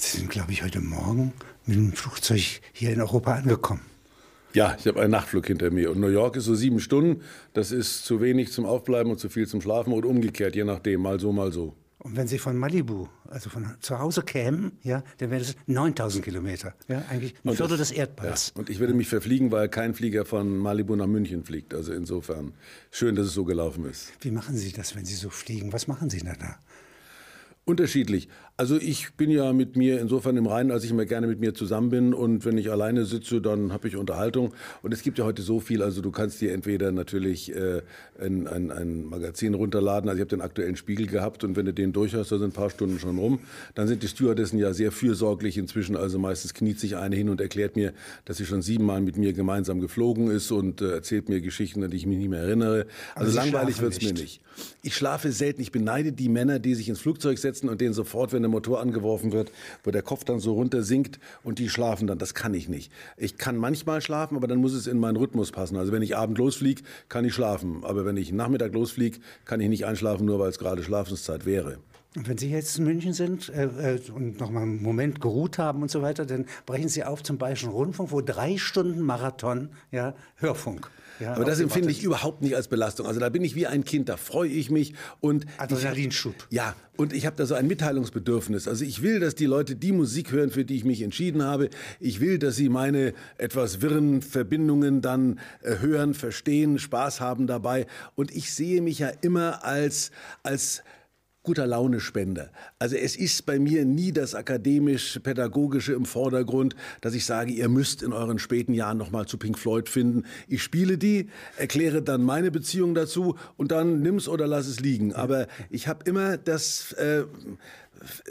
Sie sind, glaube ich, heute Morgen mit dem Flugzeug hier in Europa angekommen. Ja, ich habe einen Nachtflug hinter mir. Und New York ist so sieben Stunden. Das ist zu wenig zum Aufbleiben und zu viel zum Schlafen und umgekehrt, je nachdem, mal so, mal so. Und wenn Sie von Malibu, also von zu Hause kämen, ja, dann wären das 9000 Kilometer. Ja, eigentlich ein Viertel des Erdballs. Ja, und ich würde mich verfliegen, weil kein Flieger von Malibu nach München fliegt. Also insofern schön, dass es so gelaufen ist. Wie machen Sie das, wenn Sie so fliegen? Was machen Sie denn da? Unterschiedlich. Also ich bin ja mit mir insofern im Reinen, als ich immer gerne mit mir zusammen bin. Und wenn ich alleine sitze, dann habe ich Unterhaltung. Und es gibt ja heute so viel, also du kannst dir entweder natürlich äh, ein, ein, ein Magazin runterladen, also ich habe den aktuellen Spiegel gehabt. Und wenn du den durch hast, da sind ein paar Stunden schon rum, dann sind die Stewardessen ja sehr fürsorglich inzwischen, also meistens kniet sich eine hin und erklärt mir, dass sie schon siebenmal mit mir gemeinsam geflogen ist und äh, erzählt mir Geschichten, an die ich mich nicht mehr erinnere. Also, langweilig wird's mir nicht. Ich schlafe selten, ich beneide die Männer, die sich ins Flugzeug setzen und denen sofort, wenn der Motor angeworfen wird, wo der Kopf dann so runter sinkt und die schlafen dann. Das kann ich nicht. Ich kann manchmal schlafen, aber dann muss es in meinen Rhythmus passen. Also wenn ich Abend losfliege, kann ich schlafen. Aber wenn ich Nachmittag losfliege, kann ich nicht einschlafen, nur weil es gerade Schlafenszeit wäre. Wenn Sie jetzt in München sind äh, äh, und noch mal einen Moment geruht haben und so weiter, dann brechen Sie auf zum Bayerischen Rundfunk, wo drei Stunden Marathon, ja, Hörfunk. Ja, Aber das empfinde ich überhaupt nicht als Belastung. Also da bin ich wie ein Kind, da freue ich mich und Adrenalinschub. Ja, und ich habe da so ein Mitteilungsbedürfnis. Also ich will, dass die Leute die Musik hören, für die ich mich entschieden habe. Ich will, dass sie meine etwas wirren Verbindungen dann äh, hören, verstehen, Spaß haben dabei. Und ich sehe mich ja immer als als guter Launespender. Also es ist bei mir nie das akademisch-pädagogische im Vordergrund, dass ich sage, ihr müsst in euren späten Jahren noch mal zu Pink Floyd finden. Ich spiele die, erkläre dann meine Beziehung dazu und dann nimm's oder lass es liegen. Aber ich habe immer das äh,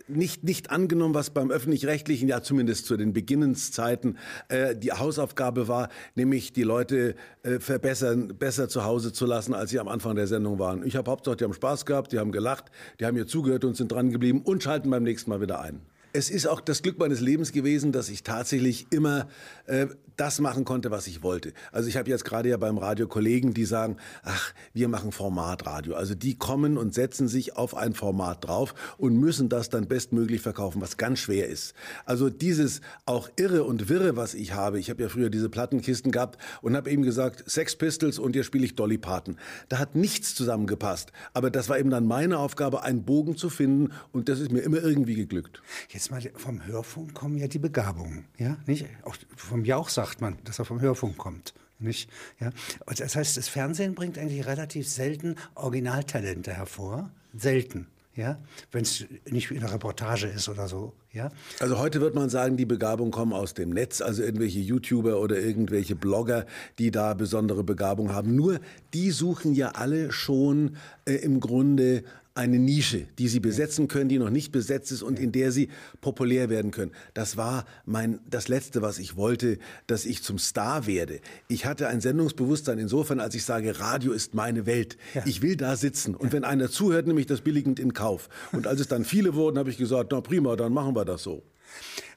nicht, nicht angenommen, was beim öffentlich-rechtlichen, ja zumindest zu den Beginnenszeiten, äh, die Hausaufgabe war, nämlich die Leute äh, verbessern, besser zu Hause zu lassen, als sie am Anfang der Sendung waren. Ich habe Hauptsache, die haben Spaß gehabt, die haben gelacht, die haben mir zugehört und sind dran geblieben und schalten beim nächsten Mal wieder ein es ist auch das Glück meines Lebens gewesen, dass ich tatsächlich immer äh, das machen konnte, was ich wollte. Also ich habe jetzt gerade ja beim Radio Kollegen, die sagen, ach, wir machen Formatradio. Also die kommen und setzen sich auf ein Format drauf und müssen das dann bestmöglich verkaufen, was ganz schwer ist. Also dieses auch irre und wirre, was ich habe. Ich habe ja früher diese Plattenkisten gehabt und habe eben gesagt, Sex Pistols und jetzt spiele ich Dolly Parton. Da hat nichts zusammengepasst. Aber das war eben dann meine Aufgabe, einen Bogen zu finden und das ist mir immer irgendwie geglückt. Jetzt jetzt mal vom Hörfunk kommen ja die Begabungen, ja, nicht? Auch vom Jauch sagt man, dass er vom Hörfunk kommt. Nicht? Ja? Und das heißt, das Fernsehen bringt eigentlich relativ selten Originaltalente hervor. Selten. Ja? Wenn es nicht in einer Reportage ist oder so. Ja? Also heute wird man sagen, die Begabungen kommen aus dem Netz, also irgendwelche YouTuber oder irgendwelche Blogger, die da besondere Begabung haben. Nur die suchen ja alle schon äh, im Grunde eine Nische, die sie besetzen können, die noch nicht besetzt ist und in der sie populär werden können. Das war mein, das Letzte, was ich wollte, dass ich zum Star werde. Ich hatte ein Sendungsbewusstsein insofern, als ich sage, Radio ist meine Welt. Ja. Ich will da sitzen. Und wenn einer zuhört, nehme ich das billigend in Kauf. Und als es dann viele wurden, habe ich gesagt, na prima, dann machen wir das so.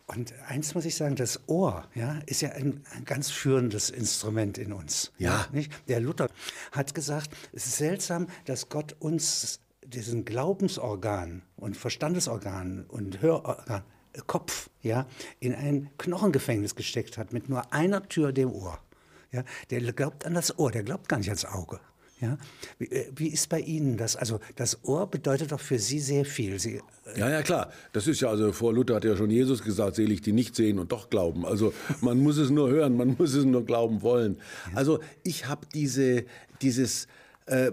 Und eins muss ich sagen, das Ohr ja, ist ja ein, ein ganz führendes Instrument in uns. Ja. Nicht? Der Luther hat gesagt, es ist seltsam, dass Gott uns diesen Glaubensorgan und Verstandesorgan und Hörorgan, äh, Kopf, ja, in ein Knochengefängnis gesteckt hat mit nur einer Tür, dem Ohr. Ja, der glaubt an das Ohr, der glaubt gar nicht ans Auge. Ja? Wie, äh, wie, ist bei Ihnen das? Also das Ohr bedeutet doch für Sie sehr viel. Sie, äh ja, ja, klar. Das ist ja, also vor Luther hat ja schon Jesus gesagt, selig die nicht sehen und doch glauben. Also man muss es nur hören, man muss es nur glauben wollen. Ja. Also ich habe diese, dieses... Äh,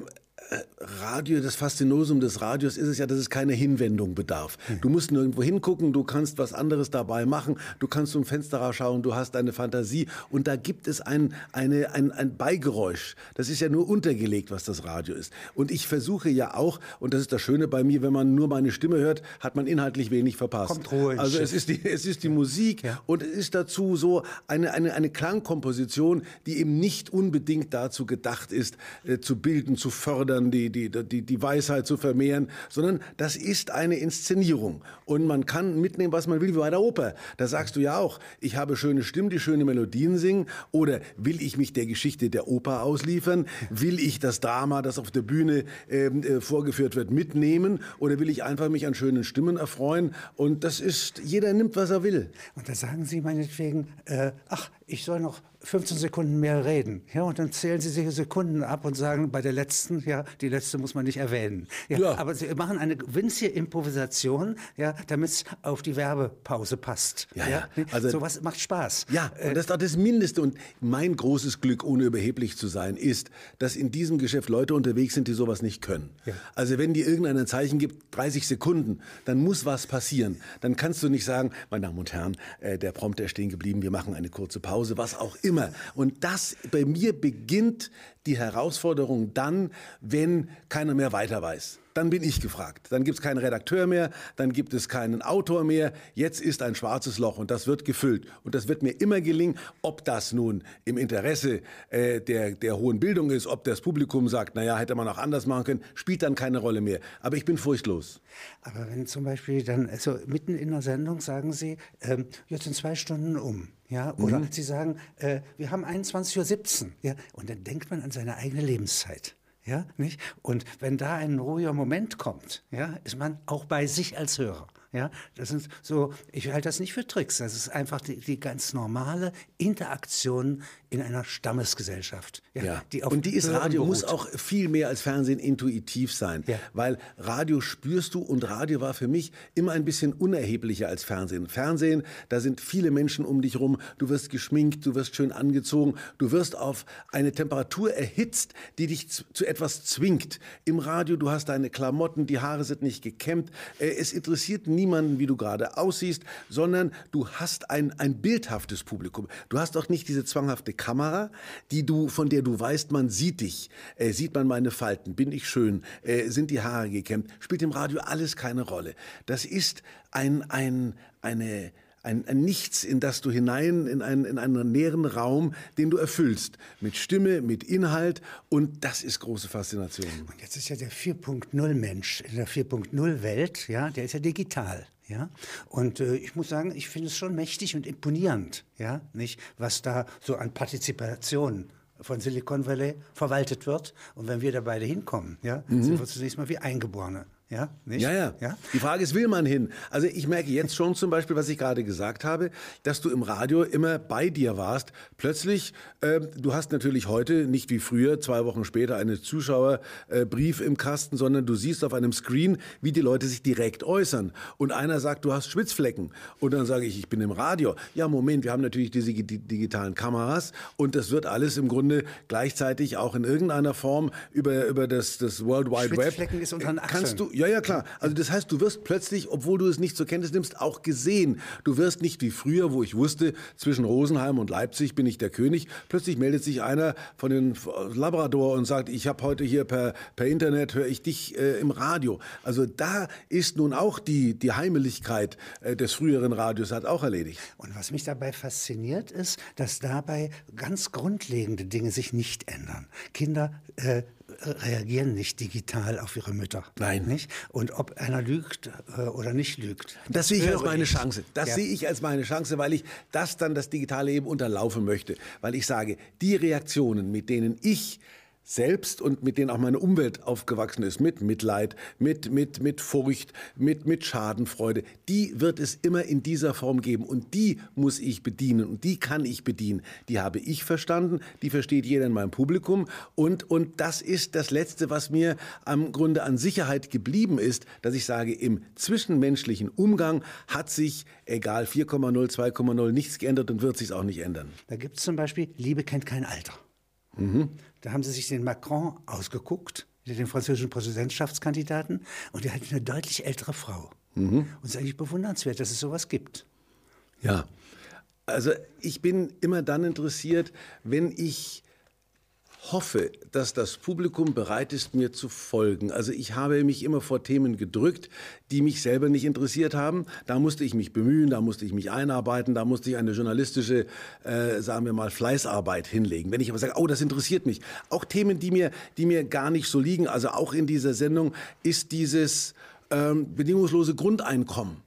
Radio, das Faszinosum des Radios ist es ja, dass es keine Hinwendung bedarf. Hm. Du musst nirgendwo hingucken, du kannst was anderes dabei machen, du kannst zum Fenster rausschauen, du hast eine Fantasie und da gibt es ein, eine, ein, ein Beigeräusch. Das ist ja nur untergelegt, was das Radio ist. Und ich versuche ja auch, und das ist das Schöne bei mir, wenn man nur meine Stimme hört, hat man inhaltlich wenig verpasst. Kommt ruhig. Also es ist die, es ist die Musik ja. und es ist dazu so eine, eine, eine Klangkomposition, die eben nicht unbedingt dazu gedacht ist, äh, zu bilden, zu fördern, erläutern, die, die, die, die Weisheit zu vermehren, sondern das ist eine Inszenierung. Und man kann mitnehmen, was man will, wie bei der Oper. Da sagst du ja auch, ich habe schöne Stimmen, die schöne Melodien singen. Oder will ich mich der Geschichte der Oper ausliefern? Will ich das Drama, das auf der Bühne ähm, äh, vorgeführt wird, mitnehmen? Oder will ich einfach mich an schönen Stimmen erfreuen? Und das ist, jeder nimmt, was er will. Und da sagen Sie meinetwegen, äh, ach, ich soll noch 15 Sekunden mehr reden. Ja, und dann zählen Sie sich Sekunden ab und sagen, bei der letzten, ja, die letzte muss man nicht erwähnen. Ja, ja. Aber Sie machen eine winzige Improvisation, ja, damit es auf die Werbepause passt. Ja, ja. Also, Sowas macht Spaß. Ja, und das ist auch das Mindeste. Und mein großes Glück, ohne überheblich zu sein, ist, dass in diesem Geschäft Leute unterwegs sind, die sowas nicht können. Ja. Also wenn dir irgendein Zeichen gibt, 30 Sekunden, dann muss was passieren. Dann kannst du nicht sagen, meine Damen und Herren, äh, der Prompter ist stehen geblieben, wir machen eine kurze Pause, was auch immer immer. Und das bei mir beginnt die Herausforderung dann, wenn keiner mehr weiter weiß. Dann bin ich gefragt. Dann gibt es keinen Redakteur mehr, dann gibt es keinen Autor mehr. Jetzt ist ein schwarzes Loch und das wird gefüllt. Und das wird mir immer gelingen, ob das nun im Interesse äh, der, der hohen Bildung ist, ob das Publikum sagt, naja, hätte man auch anders machen können, spielt dann keine Rolle mehr. Aber ich bin furchtlos. Aber wenn zum Beispiel dann, also mitten in der Sendung sagen Sie, ähm, jetzt sind zwei Stunden um. Ja, oder mhm. Sie sagen, äh, wir haben 21.17 Uhr. Ja, und dann denkt man an seine eigene Lebenszeit. Ja, nicht? Und wenn da ein ruhiger Moment kommt, ja, ist man auch bei sich als Hörer. Ja, das sind so, ich halte das nicht für Tricks, das ist einfach die, die ganz normale Interaktion in einer Stammesgesellschaft. Ja, ja. Die und die ist Radio, beruht. muss auch viel mehr als Fernsehen intuitiv sein, ja. weil Radio spürst du und Radio war für mich immer ein bisschen unerheblicher als Fernsehen. Fernsehen, da sind viele Menschen um dich rum, du wirst geschminkt, du wirst schön angezogen, du wirst auf eine Temperatur erhitzt, die dich zu, etwas zwingt. Im Radio, du hast deine Klamotten, die Haare sind nicht gekämmt, äh, es interessiert niemanden, wie du gerade aussiehst, sondern du hast ein, ein bildhaftes Publikum. Du hast auch nicht diese zwanghafte Kamera, die du, von der du weißt, man sieht dich. Äh, sieht man meine Falten? Bin ich schön? Äh, sind die Haare gekämmt? Spielt im Radio alles keine Rolle. Das ist ein, ein, eine, ein, ein, Nichts, in das du hinein, in einen, in einen näheren Raum, den du erfüllst. Mit Stimme, mit Inhalt und das ist große Faszination. Und jetzt ist ja der 4.0 Mensch in der 4.0 Welt, ja, der ist ja digital. Ja, und äh, ich muss sagen, ich finde es schon mächtig und imponierend, ja, nicht, was da so an Partizipation von Silicon Valley verwaltet wird. Und wenn wir da beide hinkommen, ja, mhm. sind wir zunächst mal wie Eingeborene. Ja, nicht? Ja, ja, ja. Die Frage ist, will man hin? Also ich merke jetzt schon zum Beispiel, was ich gerade gesagt habe, dass du im Radio immer bei dir warst. Plötzlich, äh, du hast natürlich heute nicht wie früher, zwei Wochen später, einen Zuschauerbrief äh, im Kasten, sondern du siehst auf einem Screen, wie die Leute sich direkt äußern. Und einer sagt, du hast Schwitzflecken. Und dann sage ich, ich bin im Radio. Ja, Moment, wir haben natürlich diese digitalen Kameras und das wird alles im Grunde gleichzeitig auch in irgendeiner Form über, über das, das World Wide Web. Schwitzflecken ist unter den Achseln. Kannst du, ja, ja, klar. Also das heißt, du wirst plötzlich, obwohl du es nicht zur Kenntnis nimmst, auch gesehen. Du wirst nicht wie früher, wo ich wusste, zwischen Rosenheim und Leipzig bin ich der König. Plötzlich meldet sich einer von den Labrador und sagt, ich habe heute hier per, per Internet, höre ich dich äh, im Radio. Also da ist nun auch die, die Heimeligkeit äh, des früheren Radios hat auch erledigt. Und was mich dabei fasziniert ist, dass dabei ganz grundlegende Dinge sich nicht ändern. Kinder äh, reagieren nicht digital auf ihre Mütter. Nein. Nicht? Und ob einer lügt äh, oder nicht lügt. Das, das sehe ich als meine ich. Chance. Das ja. sehe ich als meine Chance, weil ich das dann das digitale Leben unterlaufen möchte. Weil ich sage, die Reaktionen, mit denen ich selbst und mit denen auch meine Umwelt aufgewachsen ist, mit Mitleid, mit, mit, mit Furcht, mit, mit Schadenfreude, die wird es immer in dieser Form geben und die muss ich bedienen und die kann ich bedienen. Die habe ich verstanden, die versteht jeder in meinem Publikum und, und das ist das Letzte, was mir am Grunde an Sicherheit geblieben ist, dass ich sage, im zwischenmenschlichen Umgang hat sich, egal 4,0, 2,0, nichts geändert und wird sich auch nicht ändern. Da gibt es zum Beispiel, Liebe kennt kein Alter. Mhm. Da haben sie sich den Macron ausgeguckt, den französischen Präsidentschaftskandidaten, und der hat eine deutlich ältere Frau. Mhm. Und es ist eigentlich bewundernswert, dass es sowas gibt. Ja, also ich bin immer dann interessiert, wenn ich hoffe, dass das Publikum bereit ist, mir zu folgen. Also ich habe mich immer vor Themen gedrückt, die mich selber nicht interessiert haben. Da musste ich mich bemühen, da musste ich mich einarbeiten, da musste ich eine journalistische, äh, sagen wir mal, Fleißarbeit hinlegen. Wenn ich aber sage, oh, das interessiert mich, auch Themen, die mir, die mir gar nicht so liegen, also auch in dieser Sendung ist dieses ähm, bedingungslose Grundeinkommen.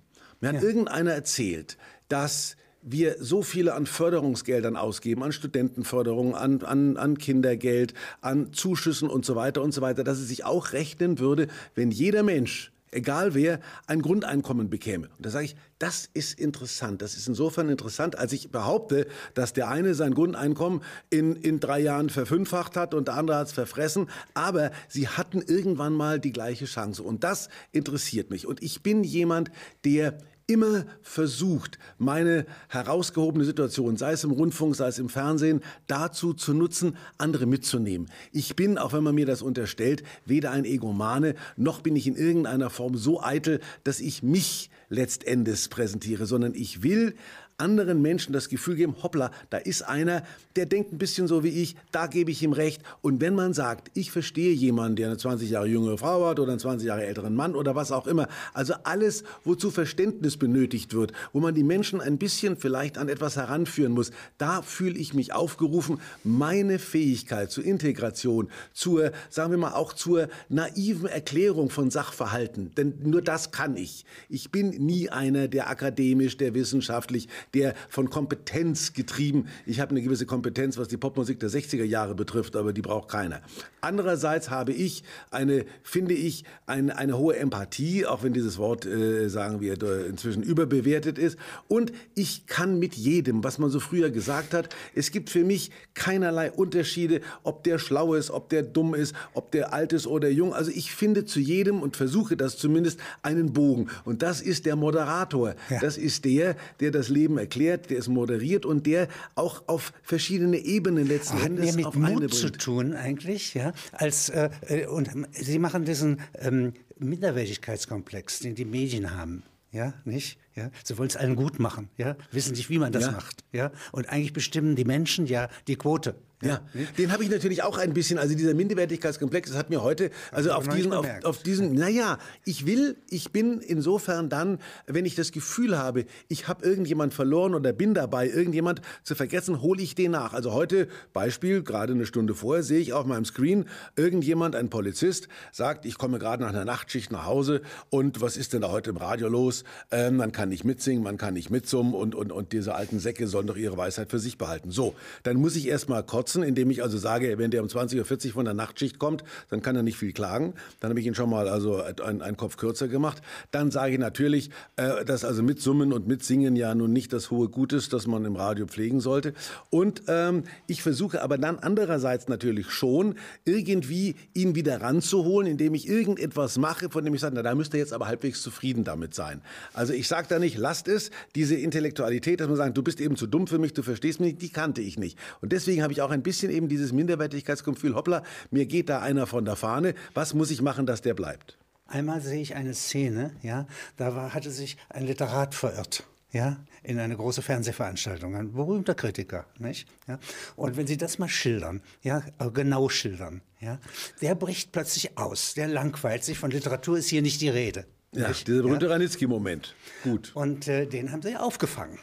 Mir hat ja. irgendeiner erzählt, dass wir so viele an Förderungsgeldern ausgeben, an Studentenförderung, an, an, an Kindergeld, an Zuschüssen und so weiter und so weiter, dass es sich auch rechnen würde, wenn jeder Mensch, egal wer, ein Grundeinkommen bekäme. Und da sage ich, das ist interessant. Das ist insofern interessant, als ich behaupte, dass der eine sein Grundeinkommen in, in drei Jahren verfünffacht hat und der andere hat es verfressen. Aber sie hatten irgendwann mal die gleiche Chance. Und das interessiert mich. Und ich bin jemand, der immer versucht, meine herausgehobene Situation, sei es im Rundfunk, sei es im Fernsehen, dazu zu nutzen, andere mitzunehmen. Ich bin, auch wenn man mir das unterstellt, weder ein Egomane, noch bin ich in irgendeiner Form so eitel, dass ich mich letztendlich präsentiere, sondern ich will anderen Menschen das Gefühl geben, hoppla, da ist einer, der denkt ein bisschen so wie ich, da gebe ich ihm recht. Und wenn man sagt, ich verstehe jemanden, der eine 20 Jahre jüngere Frau hat oder einen 20 Jahre älteren Mann oder was auch immer, also alles, wozu Verständnis benötigt wird, wo man die Menschen ein bisschen vielleicht an etwas heranführen muss, da fühle ich mich aufgerufen, meine Fähigkeit zur Integration, zur, sagen wir mal, auch zur naiven Erklärung von Sachverhalten, denn nur das kann ich. Ich bin nie einer, der akademisch, der wissenschaftlich, der von Kompetenz getrieben. Ich habe eine gewisse Kompetenz, was die Popmusik der 60er Jahre betrifft, aber die braucht keiner. Andererseits habe ich eine, finde ich, eine, eine hohe Empathie, auch wenn dieses Wort, äh, sagen wir, inzwischen überbewertet ist. Und ich kann mit jedem, was man so früher gesagt hat, es gibt für mich keinerlei Unterschiede, ob der schlau ist, ob der dumm ist, ob der alt ist oder jung. Also ich finde zu jedem und versuche das zumindest einen Bogen. Und das ist der Moderator. Ja. Das ist der, der das Leben erklärt, der es moderiert und der auch auf verschiedene Ebenen letzten Hat Endes mit auf Mut zu tun eigentlich, ja. Als äh, äh, und Sie machen diesen ähm, Minderwertigkeitskomplex, den die Medien haben, ja, nicht? Ja, sie wollen es allen gut machen, ja, wissen nicht, wie man das ja. macht, ja, und eigentlich bestimmen die Menschen ja die Quote, ja, den habe ich natürlich auch ein bisschen, also dieser Minderwertigkeitskomplex, das hat mir heute, also auf diesen, auf, auf diesen, naja, ich will, ich bin insofern dann, wenn ich das Gefühl habe, ich habe irgendjemand verloren oder bin dabei, irgendjemand zu vergessen, hole ich den nach. Also heute, Beispiel, gerade eine Stunde vorher, sehe ich auf meinem Screen, irgendjemand, ein Polizist, sagt, ich komme gerade nach einer Nachtschicht nach Hause und was ist denn da heute im Radio los? Ähm, man kann nicht mitsingen, man kann nicht mitsummen und, und, und diese alten Säcke sollen doch ihre Weisheit für sich behalten. So, dann muss ich erst mal kurz kotzen, indem ich also sage, wenn der um 20.40 Uhr von der Nachtschicht kommt, dann kann er nicht viel klagen. Dann habe ich ihn schon mal also einen Kopf kürzer gemacht. Dann sage ich natürlich, äh, dass also mit Summen und mit Singen ja nun nicht das hohe Gut ist, das man im Radio pflegen sollte. Und ähm, ich versuche aber dann andererseits natürlich schon, irgendwie ihn wieder ranzuholen, indem ich irgendetwas mache, von dem ich sage, na, da müsste jetzt aber halbwegs zufrieden damit sein. Also ich sage da nicht, lasst es, diese Intellektualität, dass man sagt, du bist eben zu dumm für mich, du verstehst mich, die kannte ich nicht. Und deswegen habe ich auch ein ein bisschen eben dieses Minderwertigkeitsgefühl, hoppla, mir geht da einer von der Fahne, was muss ich machen, dass der bleibt? Einmal sehe ich eine Szene, ja, da war, hatte sich ein Literat verirrt. Ja, in eine große Fernsehveranstaltung, ein berühmter Kritiker, nicht? Ja, und wenn Sie das mal schildern, ja, äh, genau schildern, ja, der bricht plötzlich aus, der langweilt sich, von Literatur ist hier nicht die Rede. Ja, dieser berühmte ja? Ranitzky-Moment. Gut. Und äh, den haben Sie aufgefangen.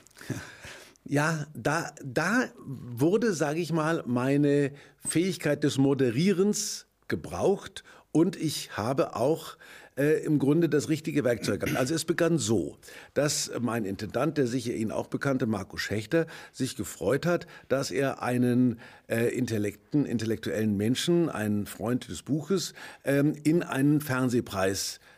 Ja, da, da wurde, sage ich mal, meine Fähigkeit des Moderierens gebraucht und ich habe auch äh, im Grunde das richtige Werkzeug gehabt. Also es begann so, dass mein Intendant, der sicher Ihnen auch bekannte, Markus Schächter, sich gefreut hat, dass er einen äh, Intellekten, intellektuellen Menschen, einen Freund des Buches, ähm, in einen Fernsehpreis äh,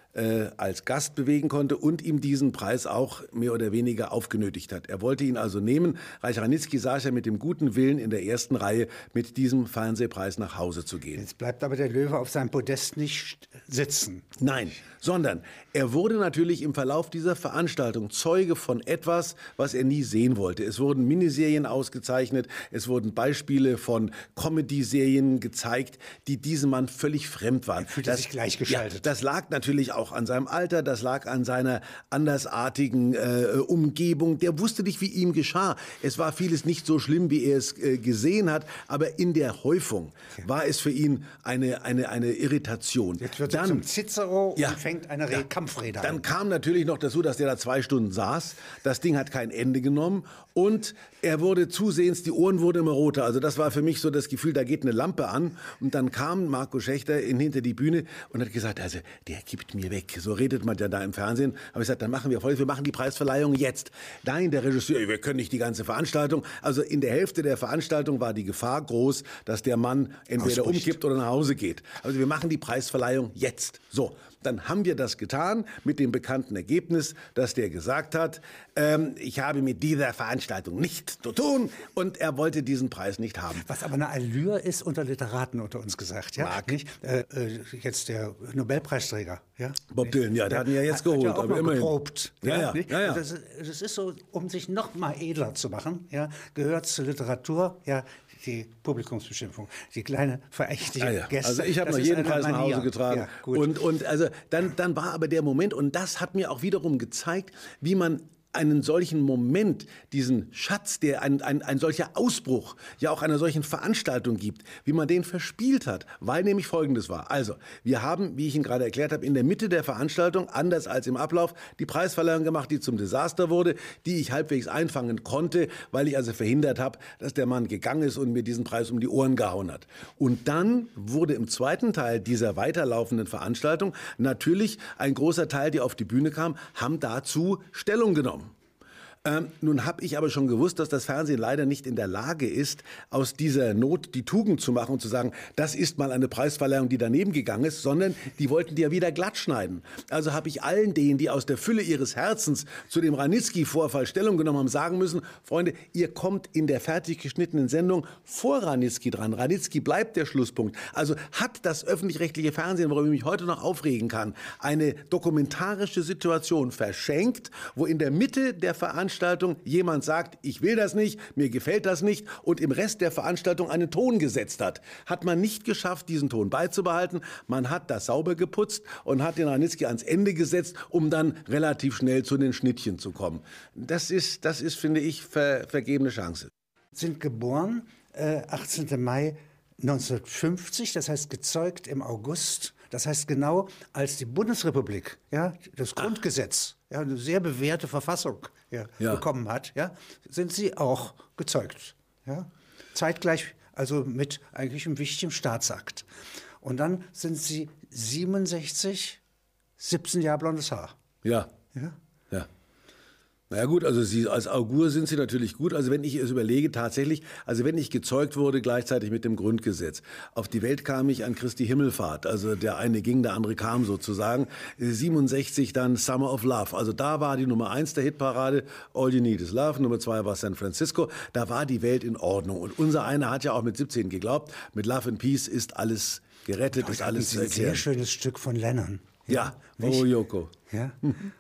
als Gast bewegen konnte und ihm diesen Preis auch mehr oder weniger aufgenötigt hat. Er wollte ihn also nehmen. Reich Ranitzky saß ja mit dem guten Willen in der ersten Reihe mit diesem Fernsehpreis nach Hause zu gehen. Jetzt bleibt aber der Löwe auf seinem Podest nicht sitzen. Nein, sondern er wurde natürlich im Verlauf dieser Veranstaltung Zeuge von etwas, was er nie sehen wollte. Es wurden Miniserien ausgezeichnet, es wurden Beispiele von Comedy-Serien gezeigt, die diesem Mann völlig fremd waren. Er fühlte das, sich gleichgeschaltet. Ja, das lag natürlich auch an seinem Alter, das lag an seiner andersartigen äh, Umgebung. Der wusste nicht, wie ihm geschah. Es war vieles nicht so schlimm, wie er es äh, gesehen hat, aber in der Häufung war es für ihn eine, eine, eine Irritation. Jetzt wird er zum Cicero ja, und fängt eine ja, Kampfrede an. Dann kam natürlich noch dazu, dass der da zwei Stunden saß. Das Ding hat kein Ende genommen und er wurde zusehends, die Ohren wurden immer roter. Also das war für mich so das Gefühl, da geht eine Lampe an. Und dann kam Marco Schächter in, hinter die Bühne und hat gesagt, also der gibt mir weg. So redet man ja da im Fernsehen. Aber ich gesagt, dann machen wir folgendes, wir machen die Preisverleihung jetzt. Nein, der Regisseur, wir können nicht die ganze Veranstaltung. Also in der Hälfte der Veranstaltung war die Gefahr groß, dass der Mann entweder Ausbricht. umkippt oder nach Hause geht. Also wir machen die Preisverleihung jetzt. So, dann haben wir das getan mit dem bekannten Ergebnis, dass der gesagt hat, ähm, ich habe mit dieser Veranstaltung nichts zu tun und er wollte diesen Preis nicht haben. Was aber eine Allure ist unter Literaten unter uns gesagt, ja? Mag. Nicht? Äh, äh, jetzt der Nobelpreisträger, ja? Bob Dylan, ja, der hat ihn ja jetzt geholt, hat ja aber immerhin. Geprobt, ja, ja, ja, ja, ja. Das, das, ist so, um sich noch mal edler zu machen, ja, gehört zur Literatur, ja, die Publikumsbeschimpfung, die kleine verächtliche ah, ja. Gäste. Also ich habe noch jeden Preis nach Hause getragen. Ja, und, und also dann, dann war aber der Moment, und das hat mir auch wiederum gezeigt, wie man einen solchen Moment, diesen Schatz, der ein, ein, ein solcher Ausbruch ja auch einer solchen Veranstaltung gibt, wie man den verspielt hat, weil nämlich Folgendes war. Also, wir haben, wie ich Ihnen gerade erklärt habe, in der Mitte der Veranstaltung, anders als im Ablauf, die Preisverleihung gemacht, die zum Desaster wurde, die ich halbwegs einfangen konnte, weil ich also verhindert habe, dass der Mann gegangen ist und mir diesen Preis um die Ohren gehauen hat. Und dann wurde im zweiten Teil dieser weiterlaufenden Veranstaltung natürlich ein großer Teil, die auf die Bühne kam, haben dazu Stellung genommen. Ähm, nun habe ich aber schon gewusst, dass das Fernsehen leider nicht in der Lage ist, aus dieser Not die Tugend zu machen und zu sagen, das ist mal eine Preisverleihung, die daneben gegangen ist, sondern die wollten die ja wieder glatt schneiden. Also habe ich allen denen, die aus der Fülle ihres Herzens zu dem Ranitzky-Vorfall Stellung genommen haben, sagen müssen, Freunde, ihr kommt in der fertig geschnittenen Sendung vor Ranitzky dran. Ranitzky bleibt der Schlusspunkt. Also hat das öffentlich-rechtliche Fernsehen, worüber ich mich heute noch aufregen kann, eine dokumentarische Situation verschenkt, wo in der Mitte der Veranstaltung Veranstaltung jemand sagt, ich will das nicht, mir gefällt das nicht und im Rest der Veranstaltung einen Ton gesetzt hat, hat man nicht geschafft, diesen Ton beizubehalten. Man hat das sauber geputzt und hat den Ranitzky ans Ende gesetzt, um dann relativ schnell zu den Schnittchen zu kommen. Das ist, das ist finde ich, ver, vergebene Chance. Sind geboren äh, 18. Mai 1950, das heißt gezeugt im August, das heißt genau als die Bundesrepublik, ja, das Grundgesetz, ja, eine sehr bewährte Verfassung ja, ja. bekommen hat, ja, sind sie auch gezeugt. Ja? Zeitgleich also mit eigentlich einem wichtigen Staatsakt. Und dann sind sie 67, 17 Jahre blondes Haar. Ja. Ja. Naja gut, also Sie als Augur sind Sie natürlich gut. Also wenn ich es überlege, tatsächlich, also wenn ich gezeugt wurde gleichzeitig mit dem Grundgesetz, auf die Welt kam ich an Christi Himmelfahrt, also der eine ging, der andere kam sozusagen. 67 dann Summer of Love, also da war die Nummer eins der Hitparade, All You Need Is Love, Nummer zwei war San Francisco, da war die Welt in Ordnung. Und unser einer hat ja auch mit 17 geglaubt, mit Love and Peace ist alles gerettet, ist alles zu erklären. Ein sehr schönes Stück von Lennon. Ja, ja Yoko. Ja,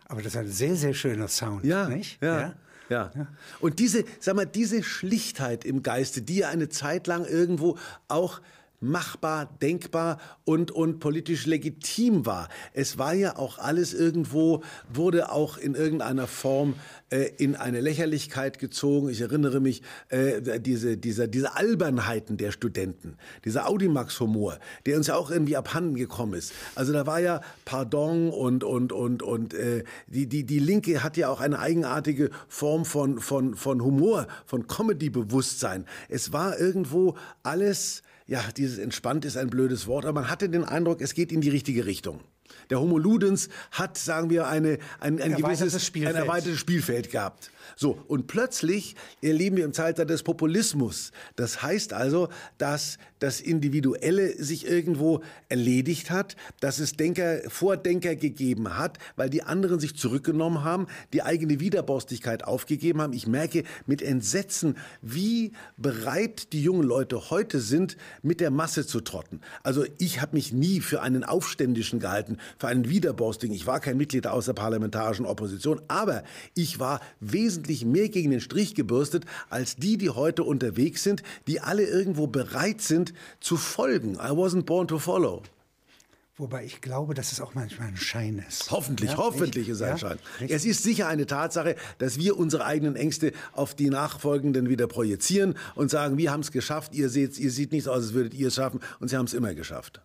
aber das ist ein sehr, sehr schöner Sound, ja, nicht? Ja. ja. Ja. Und diese, sag mal, diese Schlichtheit im Geiste, die ja eine Zeit lang irgendwo auch machbar, denkbar und, und politisch legitim war. Es war ja auch alles irgendwo, wurde auch in irgendeiner Form äh, in eine Lächerlichkeit gezogen. Ich erinnere mich, äh, diese, diese, diese Albernheiten der Studenten, dieser Audimax-Humor, der uns ja auch irgendwie abhanden gekommen ist. Also da war ja Pardon und, und, und, und äh, die, die, die Linke hat ja auch eine eigenartige Form von, von, von Humor, von Comedy-Bewusstsein. Es war irgendwo alles ja, dieses entspannt ist ein blödes Wort, aber man hatte den Eindruck, es geht in die richtige Richtung. Der Homo Ludens hat, sagen wir, eine, ein, ein, gewisses Spielfeld. ein erweitertes Spielfeld gehabt. So, und plötzlich erleben wir im Zeitalter des Populismus. Das heißt also, dass das Individuelle sich irgendwo erledigt hat, dass es Denker, Vordenker gegeben hat, weil die anderen sich zurückgenommen haben, die eigene Widerborstigkeit aufgegeben haben. Ich merke mit Entsetzen, wie bereit die jungen Leute heute sind, mit der Masse zu trotten. Also ich habe mich nie für einen Aufständischen gehalten, für einen Widerborstigen. Ich war kein Mitglied der außerparlamentarischen Opposition, aber ich war wesentlich mehr gegen den Strich gebürstet als die, die heute unterwegs sind, die alle irgendwo bereit sind zu folgen. I wasn't born to follow. Wobei ich glaube, dass es auch manchmal ein Schein ist. Hoffentlich, Ja, hoffentlich nicht? ist ein Ja, Schein. nicht? Es ist sicher eine Tatsache, dass wir unsere eigenen Ängste auf die Nachfolgenden wieder projizieren und sagen, wir haben es geschafft, ihr seht, ihr seht nicht aus, als würdet ihr es schaffen und sie haben es immer geschafft.